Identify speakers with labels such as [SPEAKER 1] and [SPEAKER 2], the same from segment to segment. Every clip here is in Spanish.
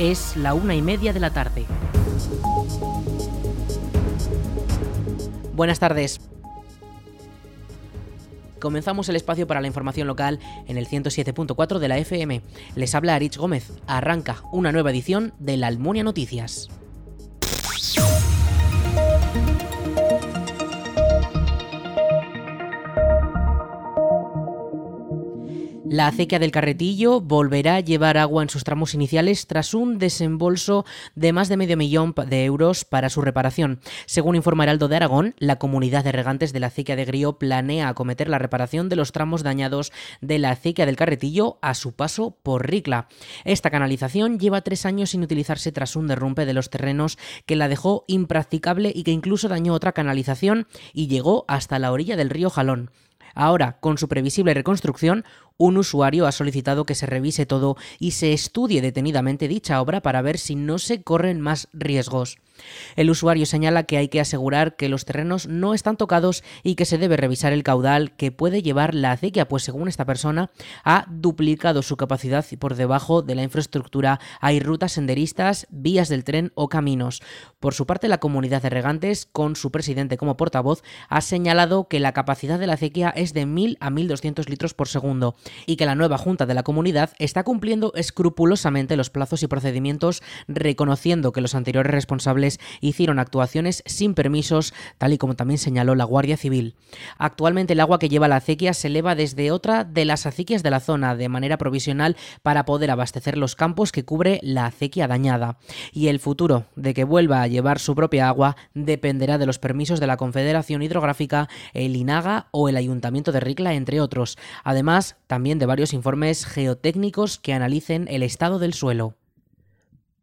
[SPEAKER 1] Es la una y media de la tarde. Buenas tardes. Comenzamos el espacio para la información local en el 107.4 de la FM. Les habla Arich Gómez. Arranca una nueva edición de la Almunia Noticias. La acequia del Carretillo volverá a llevar agua en sus tramos iniciales tras un desembolso de más de medio millón de euros para su reparación. Según informa Heraldo de Aragón, la comunidad de regantes de la acequia de Grío planea acometer la reparación de los tramos dañados de la acequia del Carretillo a su paso por Ricla. Esta canalización lleva tres años sin utilizarse tras un derrumbe de los terrenos que la dejó impracticable y que incluso dañó otra canalización y llegó hasta la orilla del río Jalón. Ahora, con su previsible reconstrucción, un usuario ha solicitado que se revise todo y se estudie detenidamente dicha obra para ver si no se corren más riesgos. El usuario señala que hay que asegurar que los terrenos no están tocados y que se debe revisar el caudal que puede llevar la acequia, pues según esta persona ha duplicado su capacidad por debajo de la infraestructura hay rutas senderistas, vías del tren o caminos. Por su parte, la comunidad de regantes, con su presidente como portavoz, ha señalado que la capacidad de la acequia es de 1.000 a 1.200 litros por segundo y que la nueva junta de la comunidad está cumpliendo escrupulosamente los plazos y procedimientos, reconociendo que los anteriores responsables hicieron actuaciones sin permisos, tal y como también señaló la Guardia Civil. Actualmente el agua que lleva la acequia se eleva desde otra de las acequias de la zona de manera provisional para poder abastecer los campos que cubre la acequia dañada. Y el futuro de que vuelva a llevar su propia agua dependerá de los permisos de la Confederación Hidrográfica, el INAGA o el Ayuntamiento de Ricla, entre otros. Además, también de varios informes geotécnicos que analicen el estado del suelo.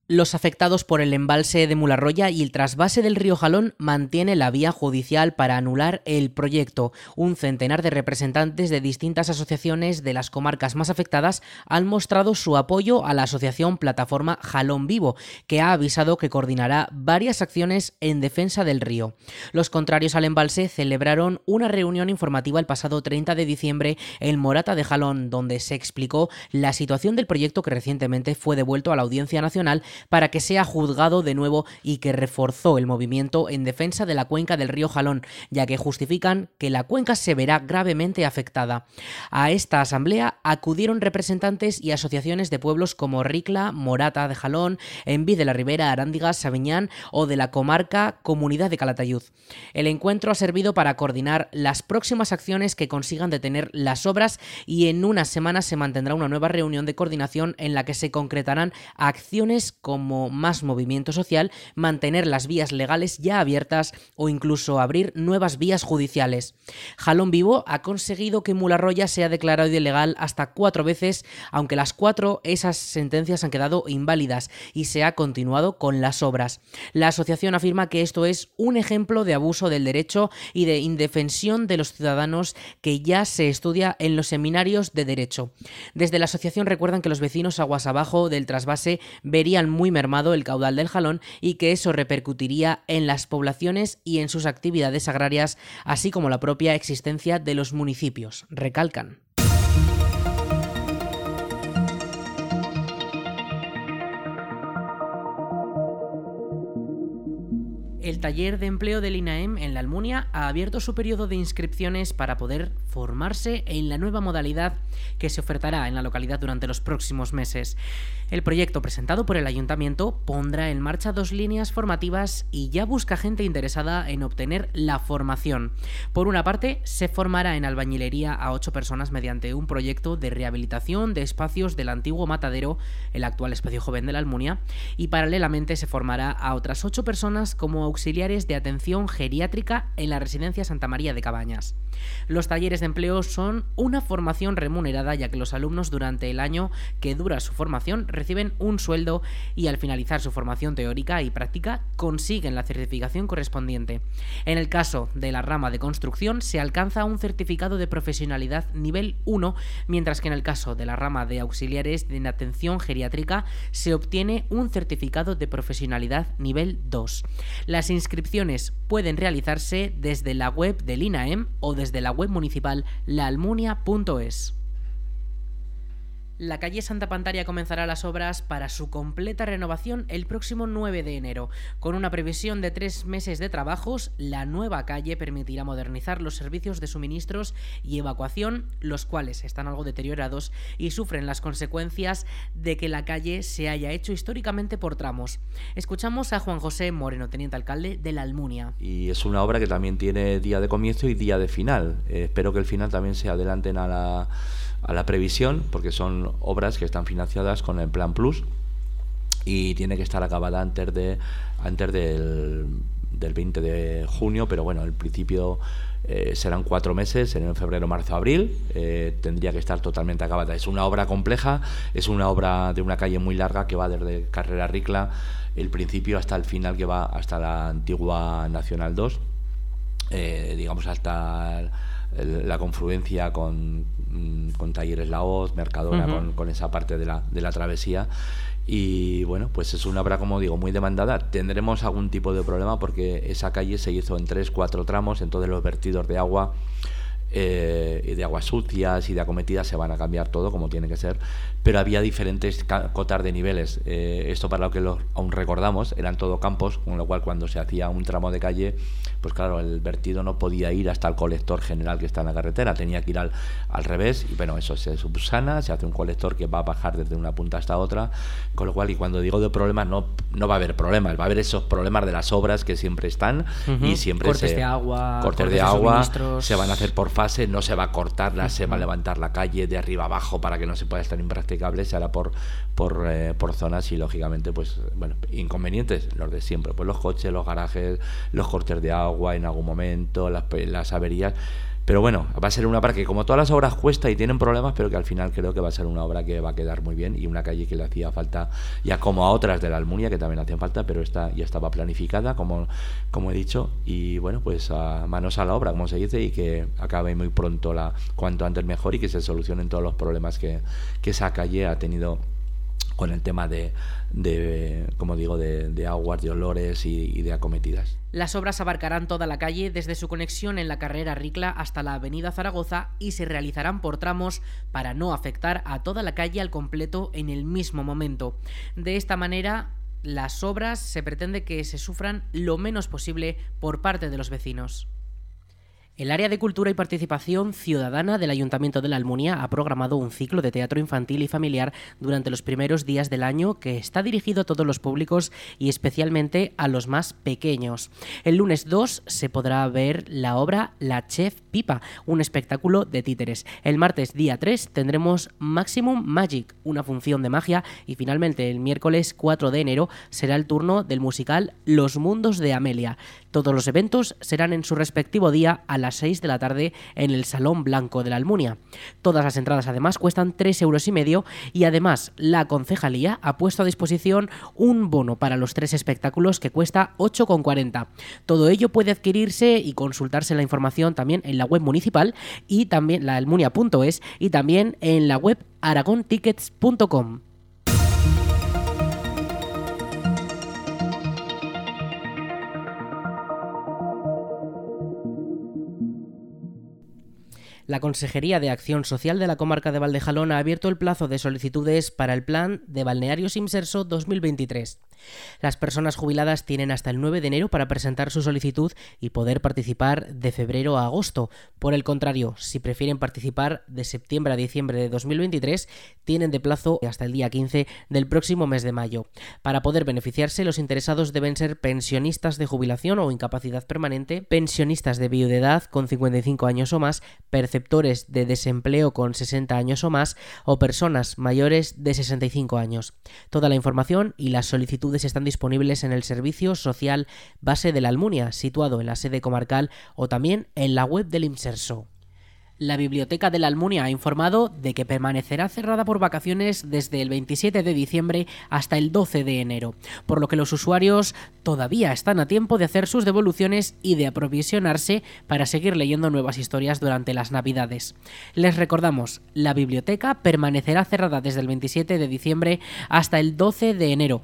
[SPEAKER 1] Los afectados por el embalse de Mularroya y el trasvase del río Jalón mantiene la vía judicial para anular el proyecto. Un centenar de representantes de distintas asociaciones de las comarcas más afectadas han mostrado su apoyo a la asociación Plataforma Jalón Vivo, que ha avisado que coordinará varias acciones en defensa del río. Los contrarios al embalse celebraron una reunión informativa el pasado 30 de diciembre en Morata de Jalón, donde se explicó la situación del proyecto que recientemente fue devuelto a la Audiencia Nacional para que sea juzgado de nuevo y que reforzó el movimiento en defensa de la cuenca del río Jalón, ya que justifican que la cuenca se verá gravemente afectada. A esta asamblea acudieron representantes y asociaciones de pueblos como Ricla, Morata de Jalón, Enví de la Ribera, Arándigas, Sabiñán o de la comarca Comunidad de Calatayud. El encuentro ha servido para coordinar las próximas acciones que consigan detener las obras y en unas semanas se mantendrá una nueva reunión de coordinación en la que se concretarán acciones como más movimiento social, mantener las vías legales ya abiertas o incluso abrir nuevas vías judiciales. Jalón Vivo ha conseguido que Mularroya sea declarado ilegal hasta cuatro veces, aunque las cuatro esas sentencias han quedado inválidas y se ha continuado con las obras. La asociación afirma que esto es un ejemplo de abuso del derecho y de indefensión de los ciudadanos que ya se estudia en los seminarios de derecho. Desde la asociación recuerdan que los vecinos aguas abajo del trasvase verían muy mermado el caudal del jalón y que eso repercutiría en las poblaciones y en sus actividades agrarias, así como la propia existencia de los municipios, recalcan. el taller de empleo del INAEM en la Almunia ha abierto su periodo de inscripciones para poder formarse en la nueva modalidad que se ofertará en la localidad durante los próximos meses. El proyecto presentado por el ayuntamiento pondrá en marcha dos líneas formativas y ya busca gente interesada en obtener la formación. Por una parte, se formará en albañilería a ocho personas mediante un proyecto de rehabilitación de espacios del antiguo matadero, el actual espacio joven de la Almunia, y paralelamente se formará a otras ocho personas como auxiliares de atención geriátrica en la residencia Santa María de Cabañas. Los talleres de empleo son una formación remunerada ya que los alumnos durante el año que dura su formación reciben un sueldo y al finalizar su formación teórica y práctica consiguen la certificación correspondiente. En el caso de la rama de construcción se alcanza un certificado de profesionalidad nivel 1, mientras que en el caso de la rama de auxiliares de atención geriátrica se obtiene un certificado de profesionalidad nivel 2. Las inscripciones pueden realizarse desde la web del INAEM o desde la web municipal laalmunia.es. La calle Santa Pantaria comenzará las obras para su completa renovación el próximo 9 de enero. Con una previsión de tres meses de trabajos, la nueva calle permitirá modernizar los servicios de suministros y evacuación, los cuales están algo deteriorados y sufren las consecuencias de que la calle se haya hecho históricamente por tramos. Escuchamos a Juan José Moreno, teniente alcalde de la Almunia.
[SPEAKER 2] Y es una obra que también tiene día de comienzo y día de final. Eh, espero que el final también se adelanten a la a la previsión, porque son obras que están financiadas con el Plan Plus y tiene que estar acabada antes de antes del, del 20 de junio, pero bueno, el principio eh, serán cuatro meses, en febrero, marzo, abril, eh, tendría que estar totalmente acabada. Es una obra compleja, es una obra de una calle muy larga que va desde Carrera Ricla, el principio hasta el final que va hasta la antigua Nacional 2, eh, digamos hasta la confluencia con, mm, con Talleres La Hoz, Mercadona, con, esa parte de la, de la travesía. Y bueno, pues es una obra, como digo, muy demandada. Tendremos algún tipo de problema porque esa calle se hizo en tres, cuatro tramos, entonces los vertidos de agua eh, y de aguas sucias y de acometidas se van a cambiar todo como tiene que ser, pero había diferentes cotas de niveles. Eh, esto para lo que lo, aún recordamos, eran todo campos, con lo cual cuando se hacía un tramo de calle, pues claro, el vertido no podía ir hasta el colector general que está en la carretera, tenía que ir al, al revés y bueno, eso se subsana, se hace un colector que va a bajar desde una punta hasta otra, con lo cual y cuando digo de problemas no, no va a haber problemas, va a haber esos problemas de las obras que siempre están y siempre
[SPEAKER 1] cortes
[SPEAKER 2] se,
[SPEAKER 1] de agua,
[SPEAKER 2] cortes, de agua se van a hacer por fase, no se va a cortar, se va a levantar la calle de arriba abajo para que no se pueda estar impracticable, se hará por, por, eh, por zonas y lógicamente, pues, bueno, inconvenientes, los de siempre, pues los coches, los garajes, los cortes de agua en algún momento, las, las averías. Pero bueno, va a ser una obra que como todas las obras cuesta y tienen problemas, pero que al final creo que va a ser una obra que va a quedar muy bien y una calle que le hacía falta, ya como a otras de la Almunia, que también hacían falta, pero esta ya estaba planificada, como, como he dicho, y bueno, pues a manos a la obra, como se dice, y que acabe muy pronto, la cuanto antes mejor y que se solucionen todos los problemas que, que esa calle ha tenido con el tema de, de como digo, de, aguas, de olores y, de acometidas.
[SPEAKER 1] Las obras abarcarán toda la calle desde su conexión en la carrera Ricla hasta la avenida Zaragoza y se realizarán por tramos para no afectar a toda la calle al completo en el mismo momento. De esta manera, las obras se pretende que se sufran lo menos posible por parte de los vecinos. El área de cultura y participación ciudadana del Ayuntamiento de la Almunia ha programado un ciclo de teatro infantil y familiar durante los primeros días del año que está dirigido a todos los públicos y especialmente a los más pequeños. El lunes 2 se podrá ver la obra La Chef Pipa, un espectáculo de títeres. El martes día 3 tendremos Maximum Magic, una función de magia y finalmente el miércoles 4 de enero será el turno del musical Los Mundos de Amelia. Todos los eventos serán en su respectivo día a las 6 de la tarde en el Salón Blanco de la Almunia. Todas las entradas además cuestan 3 euros y medio y además la concejalía ha puesto a disposición un bono para los tres espectáculos que cuesta 8,40. Todo ello puede adquirirse y consultarse la información también en la web municipal y también la almunia.es y también en la web aragontickets.com. La Consejería de Acción Social de la Comarca de Valdejalón ha abierto el plazo de solicitudes para el Plan de Balnearios Imserso 2023. Las personas jubiladas tienen hasta el 9 de enero para presentar su solicitud y poder participar de febrero a agosto. Por el contrario, si prefieren participar de septiembre a diciembre de 2023, tienen de plazo hasta el día 15 del próximo mes de mayo. Para poder beneficiarse, los interesados deben ser pensionistas de jubilación o incapacidad permanente, pensionistas de viudedad con 55 años o más, perceptores de desempleo con 60 años o más o personas mayores de 65 años. Toda la información y las están disponibles en el Servicio Social Base de la Almunia, situado en la sede comarcal o también en la web del IMSERSO. La Biblioteca de la Almunia ha informado de que permanecerá cerrada por vacaciones desde el 27 de diciembre hasta el 12 de enero, por lo que los usuarios todavía están a tiempo de hacer sus devoluciones y de aprovisionarse para seguir leyendo nuevas historias durante las Navidades. Les recordamos, la biblioteca permanecerá cerrada desde el 27 de diciembre hasta el 12 de enero,